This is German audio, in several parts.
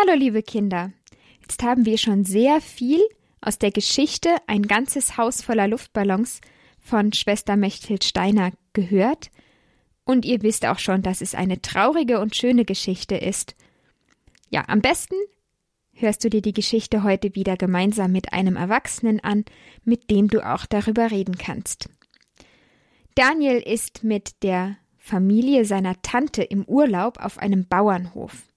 Hallo liebe Kinder. Jetzt haben wir schon sehr viel aus der Geschichte Ein ganzes Haus voller Luftballons von Schwester Mechthild Steiner gehört. Und ihr wisst auch schon, dass es eine traurige und schöne Geschichte ist. Ja, am besten hörst du dir die Geschichte heute wieder gemeinsam mit einem Erwachsenen an, mit dem du auch darüber reden kannst. Daniel ist mit der Familie seiner Tante im Urlaub auf einem Bauernhof.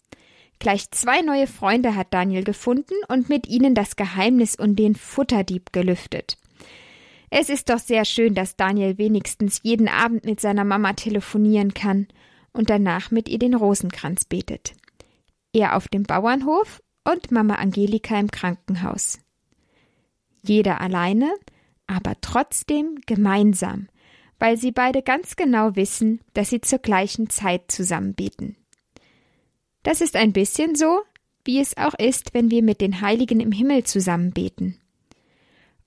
Gleich zwei neue Freunde hat Daniel gefunden und mit ihnen das Geheimnis und den Futterdieb gelüftet. Es ist doch sehr schön, dass Daniel wenigstens jeden Abend mit seiner Mama telefonieren kann und danach mit ihr den Rosenkranz betet. Er auf dem Bauernhof und Mama Angelika im Krankenhaus. Jeder alleine, aber trotzdem gemeinsam, weil sie beide ganz genau wissen, dass sie zur gleichen Zeit zusammen beten. Das ist ein bisschen so, wie es auch ist, wenn wir mit den Heiligen im Himmel zusammen beten.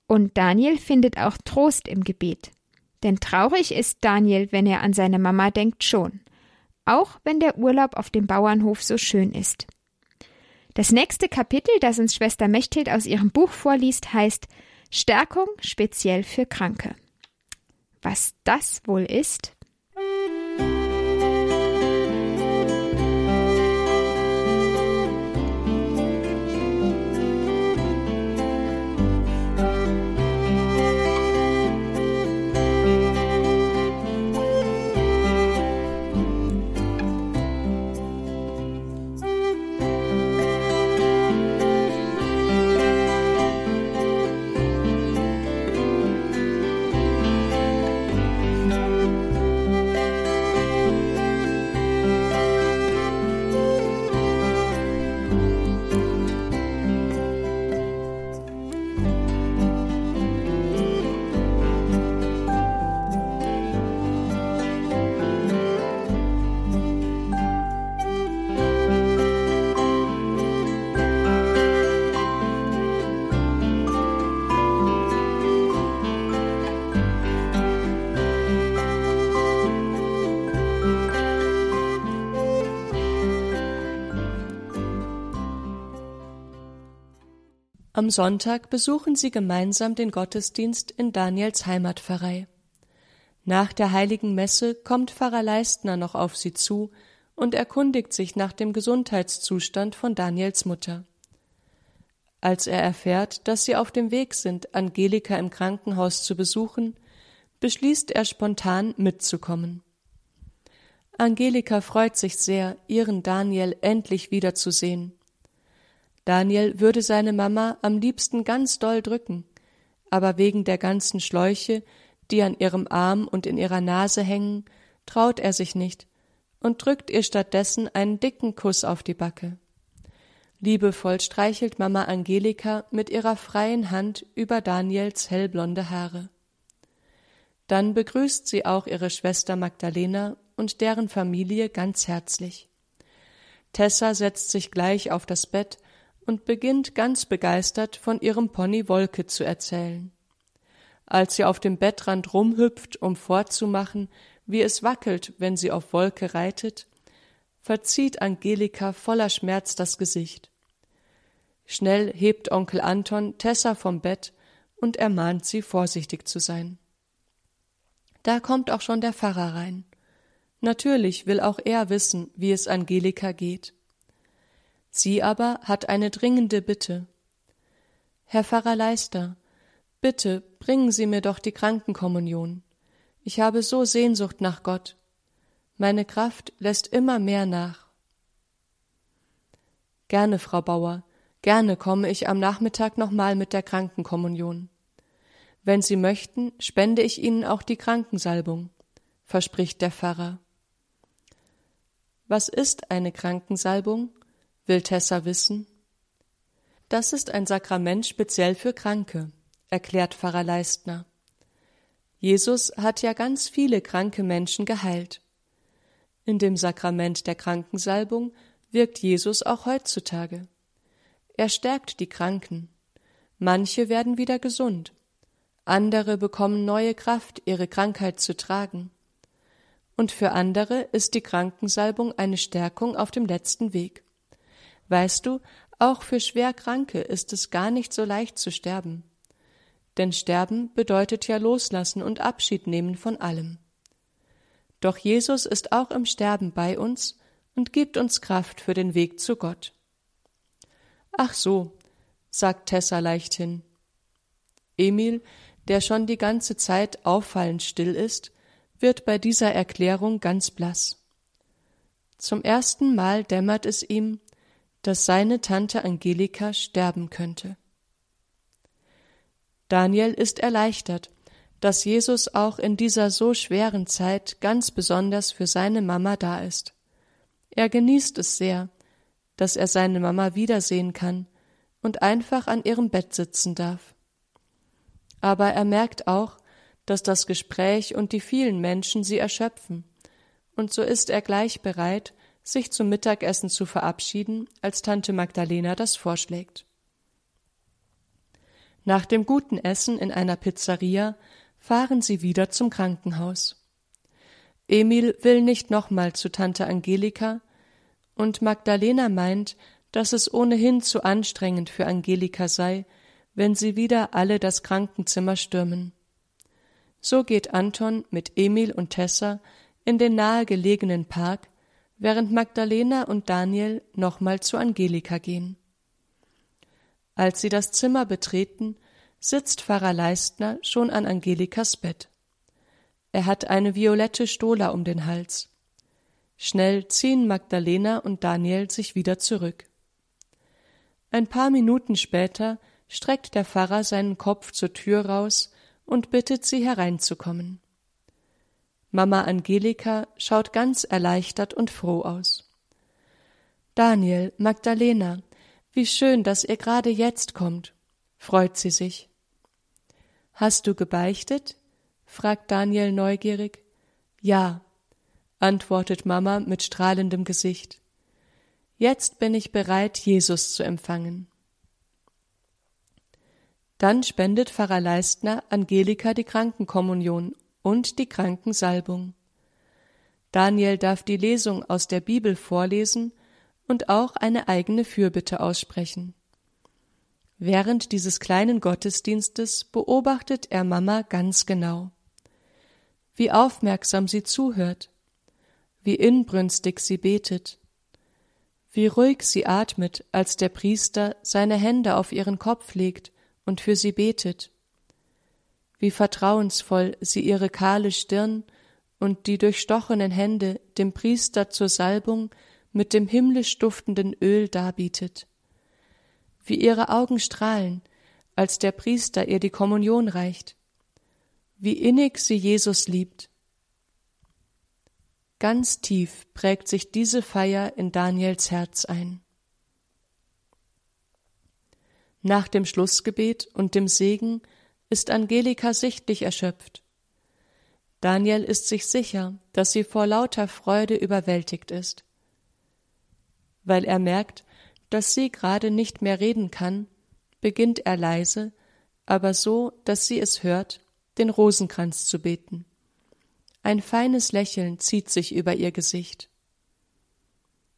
Und Daniel findet auch Trost im Gebet. Denn traurig ist Daniel, wenn er an seine Mama denkt schon, auch wenn der Urlaub auf dem Bauernhof so schön ist. Das nächste Kapitel, das uns Schwester Mechthild aus ihrem Buch vorliest, heißt Stärkung speziell für Kranke. Was das wohl ist? Am Sonntag besuchen sie gemeinsam den Gottesdienst in Daniels Heimatpfarrei. Nach der heiligen Messe kommt Pfarrer Leistner noch auf sie zu und erkundigt sich nach dem Gesundheitszustand von Daniels Mutter. Als er erfährt, dass sie auf dem Weg sind, Angelika im Krankenhaus zu besuchen, beschließt er spontan mitzukommen. Angelika freut sich sehr, ihren Daniel endlich wiederzusehen. Daniel würde seine Mama am liebsten ganz doll drücken, aber wegen der ganzen Schläuche, die an ihrem Arm und in ihrer Nase hängen, traut er sich nicht und drückt ihr stattdessen einen dicken Kuss auf die Backe. Liebevoll streichelt Mama Angelika mit ihrer freien Hand über Daniels hellblonde Haare. Dann begrüßt sie auch ihre Schwester Magdalena und deren Familie ganz herzlich. Tessa setzt sich gleich auf das Bett und beginnt ganz begeistert von ihrem Pony Wolke zu erzählen. Als sie auf dem Bettrand rumhüpft, um vorzumachen, wie es wackelt, wenn sie auf Wolke reitet, verzieht Angelika voller Schmerz das Gesicht. Schnell hebt Onkel Anton Tessa vom Bett und ermahnt sie, vorsichtig zu sein. Da kommt auch schon der Pfarrer rein. Natürlich will auch er wissen, wie es Angelika geht. Sie aber hat eine dringende Bitte. Herr Pfarrer Leister, bitte bringen Sie mir doch die Krankenkommunion. Ich habe so Sehnsucht nach Gott. Meine Kraft lässt immer mehr nach. Gerne, Frau Bauer, gerne komme ich am Nachmittag nochmal mit der Krankenkommunion. Wenn Sie möchten, spende ich Ihnen auch die Krankensalbung, verspricht der Pfarrer. Was ist eine Krankensalbung? Will Tessa wissen? Das ist ein Sakrament speziell für Kranke, erklärt Pfarrer Leistner. Jesus hat ja ganz viele kranke Menschen geheilt. In dem Sakrament der Krankensalbung wirkt Jesus auch heutzutage. Er stärkt die Kranken. Manche werden wieder gesund. Andere bekommen neue Kraft, ihre Krankheit zu tragen. Und für andere ist die Krankensalbung eine Stärkung auf dem letzten Weg. Weißt du, auch für Schwerkranke ist es gar nicht so leicht zu sterben. Denn Sterben bedeutet ja Loslassen und Abschied nehmen von allem. Doch Jesus ist auch im Sterben bei uns und gibt uns Kraft für den Weg zu Gott. Ach so, sagt Tessa leichthin. Emil, der schon die ganze Zeit auffallend still ist, wird bei dieser Erklärung ganz blass. Zum ersten Mal dämmert es ihm, dass seine Tante Angelika sterben könnte. Daniel ist erleichtert, dass Jesus auch in dieser so schweren Zeit ganz besonders für seine Mama da ist. Er genießt es sehr, dass er seine Mama wiedersehen kann und einfach an ihrem Bett sitzen darf. Aber er merkt auch, dass das Gespräch und die vielen Menschen sie erschöpfen, und so ist er gleich bereit, sich zum Mittagessen zu verabschieden, als Tante Magdalena das vorschlägt. Nach dem guten Essen in einer Pizzeria fahren sie wieder zum Krankenhaus. Emil will nicht nochmal zu Tante Angelika, und Magdalena meint, dass es ohnehin zu anstrengend für Angelika sei, wenn sie wieder alle das Krankenzimmer stürmen. So geht Anton mit Emil und Tessa in den nahegelegenen Park, während Magdalena und Daniel nochmal zu Angelika gehen. Als sie das Zimmer betreten, sitzt Pfarrer Leistner schon an Angelikas Bett. Er hat eine violette Stola um den Hals. Schnell ziehen Magdalena und Daniel sich wieder zurück. Ein paar Minuten später streckt der Pfarrer seinen Kopf zur Tür raus und bittet sie hereinzukommen. Mama Angelika schaut ganz erleichtert und froh aus. Daniel, Magdalena, wie schön, dass ihr gerade jetzt kommt, freut sie sich. Hast du gebeichtet? fragt Daniel neugierig. Ja, antwortet Mama mit strahlendem Gesicht. Jetzt bin ich bereit, Jesus zu empfangen. Dann spendet Pfarrer Leistner Angelika die Krankenkommunion und die Krankensalbung. Daniel darf die Lesung aus der Bibel vorlesen und auch eine eigene Fürbitte aussprechen. Während dieses kleinen Gottesdienstes beobachtet er Mama ganz genau. Wie aufmerksam sie zuhört, wie inbrünstig sie betet, wie ruhig sie atmet, als der Priester seine Hände auf ihren Kopf legt und für sie betet, wie vertrauensvoll sie ihre kahle Stirn und die durchstochenen Hände dem Priester zur Salbung mit dem himmlisch duftenden Öl darbietet, wie ihre Augen strahlen, als der Priester ihr die Kommunion reicht, wie innig sie Jesus liebt. Ganz tief prägt sich diese Feier in Daniels Herz ein. Nach dem Schlussgebet und dem Segen ist Angelika sichtlich erschöpft. Daniel ist sich sicher, dass sie vor lauter Freude überwältigt ist weil er merkt, dass sie gerade nicht mehr reden kann, beginnt er leise, aber so, dass sie es hört, den Rosenkranz zu beten. Ein feines Lächeln zieht sich über ihr Gesicht.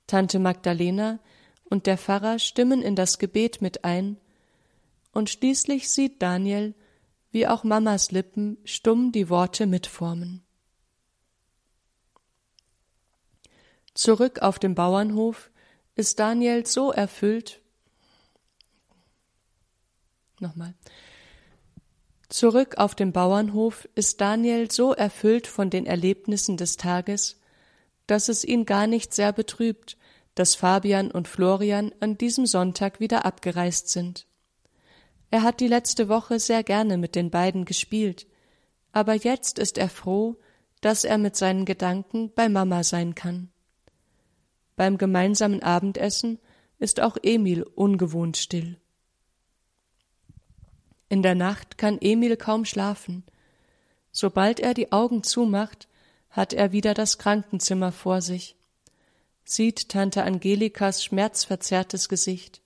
Tante Magdalena und der Pfarrer stimmen in das Gebet mit ein, und schließlich sieht Daniel, wie auch Mamas Lippen stumm die Worte mitformen. Zurück auf dem Bauernhof ist Daniel so erfüllt. Nochmal. Zurück auf dem Bauernhof ist Daniel so erfüllt von den Erlebnissen des Tages, dass es ihn gar nicht sehr betrübt, dass Fabian und Florian an diesem Sonntag wieder abgereist sind. Er hat die letzte Woche sehr gerne mit den beiden gespielt, aber jetzt ist er froh, dass er mit seinen Gedanken bei Mama sein kann. Beim gemeinsamen Abendessen ist auch Emil ungewohnt still. In der Nacht kann Emil kaum schlafen. Sobald er die Augen zumacht, hat er wieder das Krankenzimmer vor sich, sieht Tante Angelikas schmerzverzerrtes Gesicht.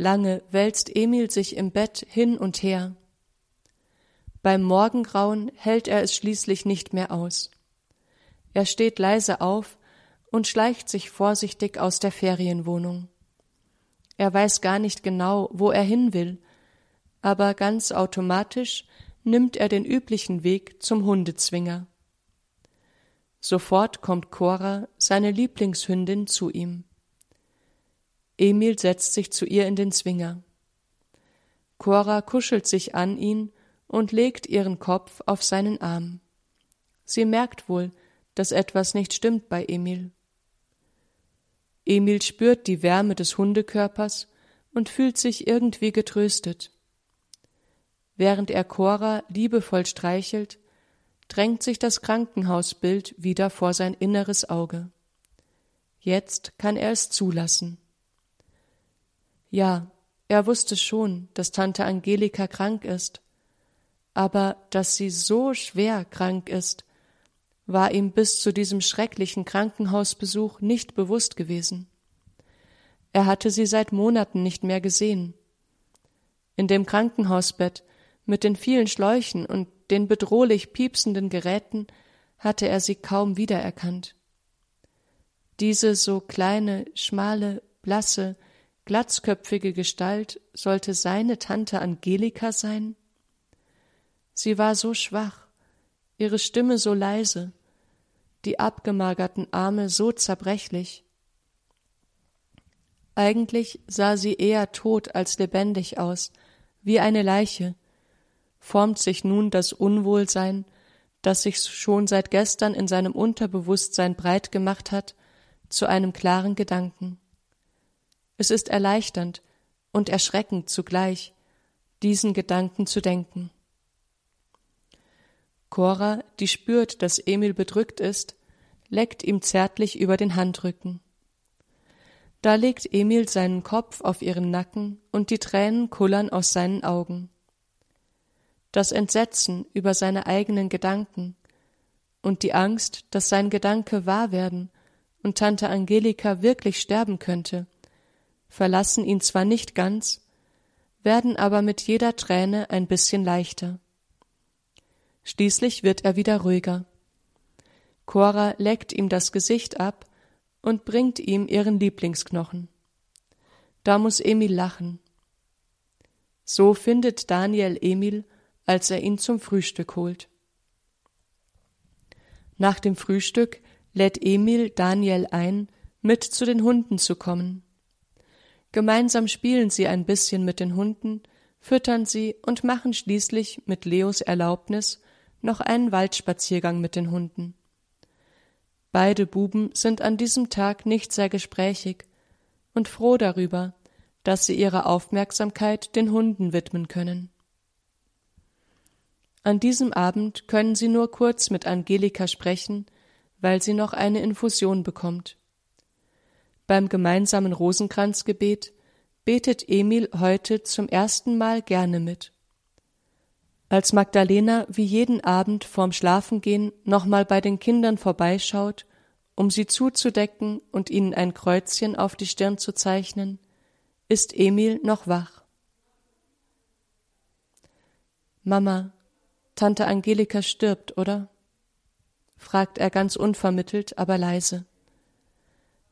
Lange wälzt Emil sich im Bett hin und her. Beim Morgengrauen hält er es schließlich nicht mehr aus. Er steht leise auf und schleicht sich vorsichtig aus der Ferienwohnung. Er weiß gar nicht genau, wo er hin will, aber ganz automatisch nimmt er den üblichen Weg zum Hundezwinger. Sofort kommt Cora, seine Lieblingshündin, zu ihm. Emil setzt sich zu ihr in den Zwinger. Cora kuschelt sich an ihn und legt ihren Kopf auf seinen Arm. Sie merkt wohl, dass etwas nicht stimmt bei Emil. Emil spürt die Wärme des Hundekörpers und fühlt sich irgendwie getröstet. Während er Cora liebevoll streichelt, drängt sich das Krankenhausbild wieder vor sein inneres Auge. Jetzt kann er es zulassen. Ja, er wusste schon, dass Tante Angelika krank ist, aber dass sie so schwer krank ist, war ihm bis zu diesem schrecklichen Krankenhausbesuch nicht bewusst gewesen. Er hatte sie seit Monaten nicht mehr gesehen. In dem Krankenhausbett mit den vielen Schläuchen und den bedrohlich piepsenden Geräten hatte er sie kaum wiedererkannt. Diese so kleine, schmale, blasse, glatzköpfige Gestalt sollte seine Tante Angelika sein? Sie war so schwach, ihre Stimme so leise, die abgemagerten Arme so zerbrechlich. Eigentlich sah sie eher tot als lebendig aus, wie eine Leiche, formt sich nun das Unwohlsein, das sich schon seit gestern in seinem Unterbewusstsein breit gemacht hat, zu einem klaren Gedanken. Es ist erleichternd und erschreckend zugleich, diesen Gedanken zu denken. Cora, die spürt, dass Emil bedrückt ist, leckt ihm zärtlich über den Handrücken. Da legt Emil seinen Kopf auf ihren Nacken und die Tränen kullern aus seinen Augen das Entsetzen über seine eigenen Gedanken und die Angst, dass sein Gedanke wahr werden und Tante Angelika wirklich sterben könnte, verlassen ihn zwar nicht ganz, werden aber mit jeder Träne ein bisschen leichter. Schließlich wird er wieder ruhiger. Cora leckt ihm das Gesicht ab und bringt ihm ihren Lieblingsknochen. Da muss Emil lachen. So findet Daniel Emil als er ihn zum Frühstück holt. Nach dem Frühstück lädt Emil Daniel ein, mit zu den Hunden zu kommen. Gemeinsam spielen sie ein bisschen mit den Hunden, füttern sie und machen schließlich mit Leos Erlaubnis noch einen Waldspaziergang mit den Hunden. Beide Buben sind an diesem Tag nicht sehr gesprächig und froh darüber, dass sie ihre Aufmerksamkeit den Hunden widmen können. An diesem Abend können sie nur kurz mit Angelika sprechen, weil sie noch eine Infusion bekommt. Beim gemeinsamen Rosenkranzgebet betet Emil heute zum ersten Mal gerne mit. Als Magdalena wie jeden Abend vorm Schlafengehen nochmal bei den Kindern vorbeischaut, um sie zuzudecken und ihnen ein Kreuzchen auf die Stirn zu zeichnen, ist Emil noch wach. Mama, Tante Angelika stirbt, oder? fragt er ganz unvermittelt, aber leise.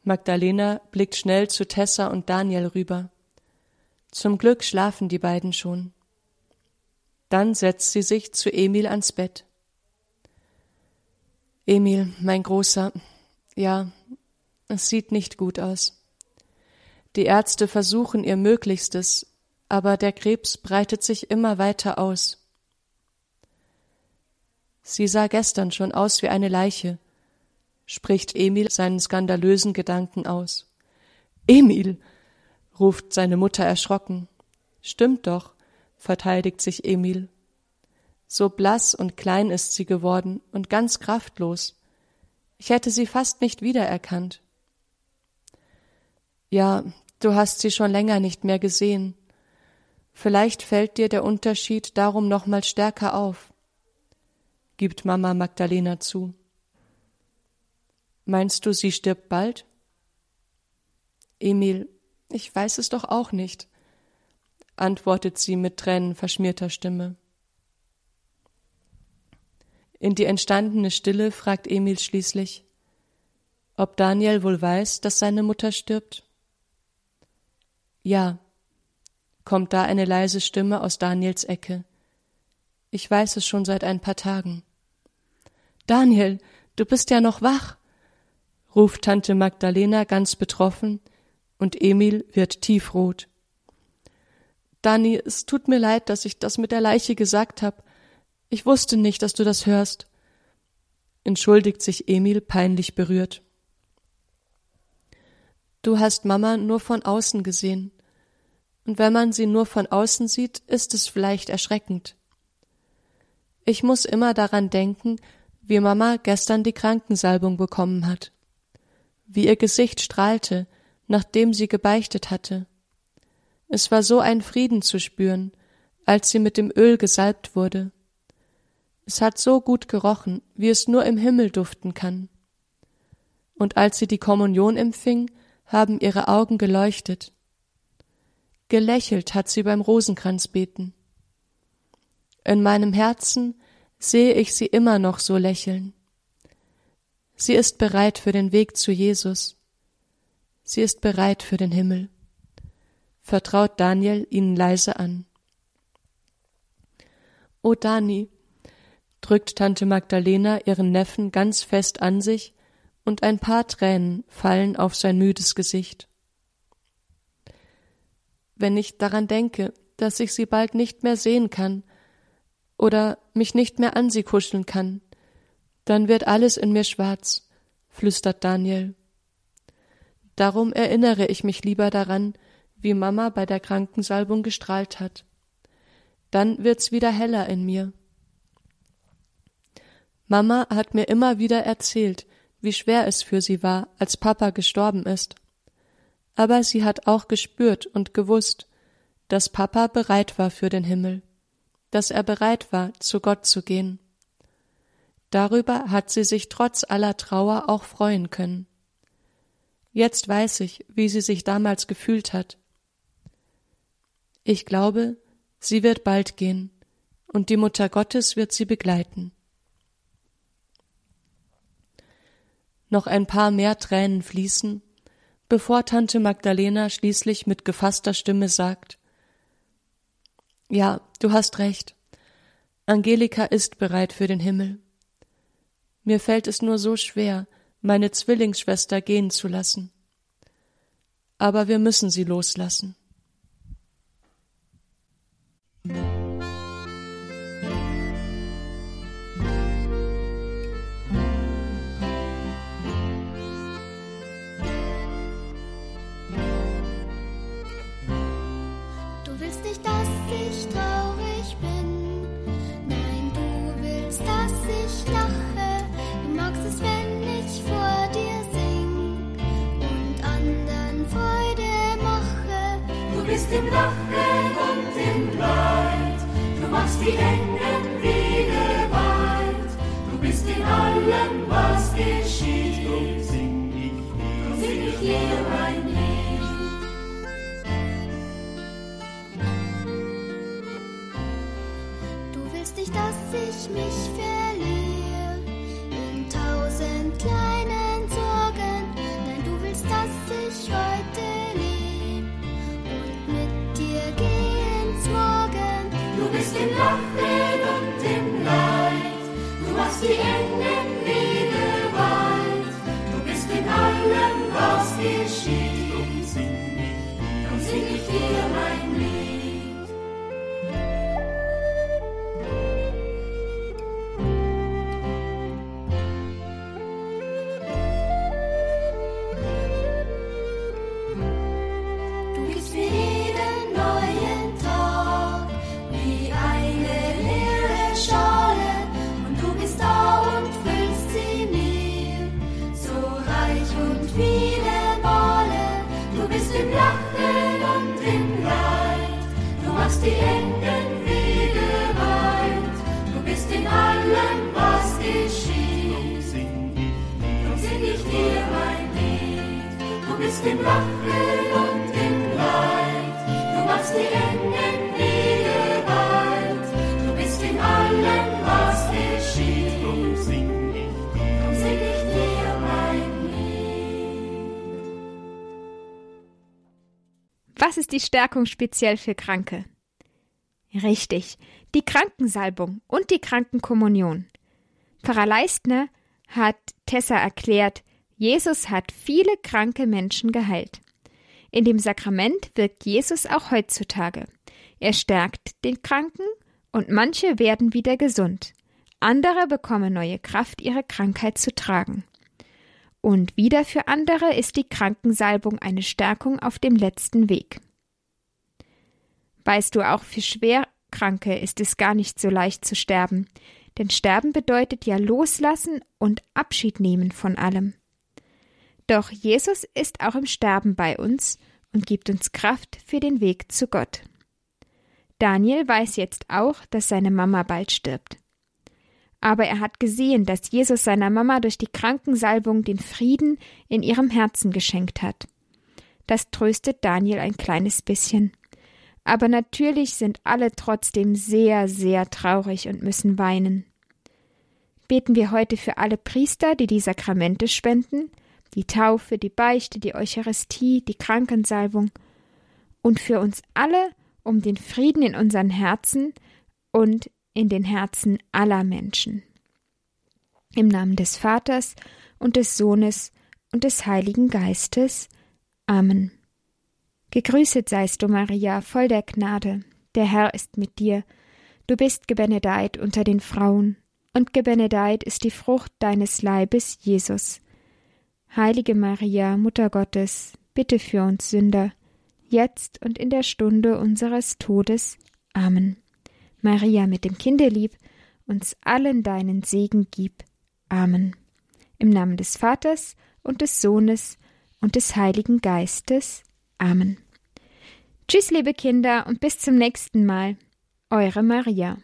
Magdalena blickt schnell zu Tessa und Daniel rüber. Zum Glück schlafen die beiden schon. Dann setzt sie sich zu Emil ans Bett. Emil, mein Großer, ja, es sieht nicht gut aus. Die Ärzte versuchen ihr Möglichstes, aber der Krebs breitet sich immer weiter aus. Sie sah gestern schon aus wie eine Leiche, spricht Emil seinen skandalösen Gedanken aus. Emil, ruft seine Mutter erschrocken. Stimmt doch, verteidigt sich Emil. So blass und klein ist sie geworden und ganz kraftlos. Ich hätte sie fast nicht wiedererkannt. Ja, du hast sie schon länger nicht mehr gesehen. Vielleicht fällt dir der Unterschied darum noch mal stärker auf gibt Mama Magdalena zu. Meinst du, sie stirbt bald? Emil, ich weiß es doch auch nicht, antwortet sie mit tränenverschmierter Stimme. In die entstandene Stille fragt Emil schließlich ob Daniel wohl weiß, dass seine Mutter stirbt? Ja, kommt da eine leise Stimme aus Daniels Ecke. Ich weiß es schon seit ein paar Tagen. Daniel, du bist ja noch wach, ruft Tante Magdalena ganz betroffen, und Emil wird tiefrot. Dani, es tut mir leid, dass ich das mit der Leiche gesagt hab. Ich wusste nicht, dass du das hörst. Entschuldigt sich Emil peinlich berührt. Du hast Mama nur von außen gesehen. Und wenn man sie nur von außen sieht, ist es vielleicht erschreckend. Ich muss immer daran denken, wie Mama gestern die Krankensalbung bekommen hat. Wie ihr Gesicht strahlte, nachdem sie gebeichtet hatte. Es war so ein Frieden zu spüren, als sie mit dem Öl gesalbt wurde. Es hat so gut gerochen, wie es nur im Himmel duften kann. Und als sie die Kommunion empfing, haben ihre Augen geleuchtet. Gelächelt hat sie beim Rosenkranzbeten. In meinem Herzen sehe ich sie immer noch so lächeln. Sie ist bereit für den Weg zu Jesus. Sie ist bereit für den Himmel. Vertraut Daniel ihnen leise an. O Dani, drückt Tante Magdalena ihren Neffen ganz fest an sich und ein paar Tränen fallen auf sein müdes Gesicht. Wenn ich daran denke, dass ich sie bald nicht mehr sehen kann oder mich nicht mehr an sie kuscheln kann, dann wird alles in mir schwarz, flüstert Daniel. Darum erinnere ich mich lieber daran, wie Mama bei der Krankensalbung gestrahlt hat. Dann wird's wieder heller in mir. Mama hat mir immer wieder erzählt, wie schwer es für sie war, als Papa gestorben ist. Aber sie hat auch gespürt und gewusst, dass Papa bereit war für den Himmel dass er bereit war, zu Gott zu gehen. Darüber hat sie sich trotz aller Trauer auch freuen können. Jetzt weiß ich, wie sie sich damals gefühlt hat. Ich glaube, sie wird bald gehen, und die Mutter Gottes wird sie begleiten. Noch ein paar mehr Tränen fließen, bevor Tante Magdalena schließlich mit gefasster Stimme sagt ja, du hast recht. Angelika ist bereit für den Himmel. Mir fällt es nur so schwer, meine Zwillingsschwester gehen zu lassen. Aber wir müssen sie loslassen. Bist im Lachen und im Leid. Du machst die engen Wege weit. Du bist in allem, was geschieht. Drum sing ich dir, drum sing ich dir mein Lied. Du willst nicht, dass ich mich verliere Du machst im Lachen und im Leid. Du machst die engen Wege. Du bist in allem, was geschieht. Drum sing ich dir, sing ich dir mein Lied. Was ist die Stärkung speziell für Kranke? Richtig, die Krankensalbung und die Krankenkommunion. Pfarrer Leistner hat Tessa erklärt, Jesus hat viele kranke Menschen geheilt. In dem Sakrament wirkt Jesus auch heutzutage. Er stärkt den Kranken und manche werden wieder gesund. Andere bekommen neue Kraft, ihre Krankheit zu tragen. Und wieder für andere ist die Krankensalbung eine Stärkung auf dem letzten Weg. Weißt du, auch für Schwerkranke ist es gar nicht so leicht zu sterben, denn Sterben bedeutet ja Loslassen und Abschied nehmen von allem. Doch Jesus ist auch im Sterben bei uns und gibt uns Kraft für den Weg zu Gott. Daniel weiß jetzt auch, dass seine Mama bald stirbt. Aber er hat gesehen, dass Jesus seiner Mama durch die Krankensalbung den Frieden in ihrem Herzen geschenkt hat. Das tröstet Daniel ein kleines bisschen. Aber natürlich sind alle trotzdem sehr, sehr traurig und müssen weinen. Beten wir heute für alle Priester, die die Sakramente spenden, die Taufe, die Beichte, die Eucharistie, die Krankensalbung und für uns alle um den Frieden in unseren Herzen und in den Herzen aller Menschen. Im Namen des Vaters und des Sohnes und des Heiligen Geistes. Amen. Gegrüßet seist du, Maria, voll der Gnade. Der Herr ist mit dir. Du bist gebenedeit unter den Frauen, und gebenedeit ist die Frucht deines Leibes, Jesus. Heilige Maria, Mutter Gottes, bitte für uns Sünder, jetzt und in der Stunde unseres Todes. Amen. Maria mit dem Kindelieb, uns allen deinen Segen gib. Amen. Im Namen des Vaters und des Sohnes und des Heiligen Geistes. Amen. Tschüss, liebe Kinder, und bis zum nächsten Mal. Eure Maria.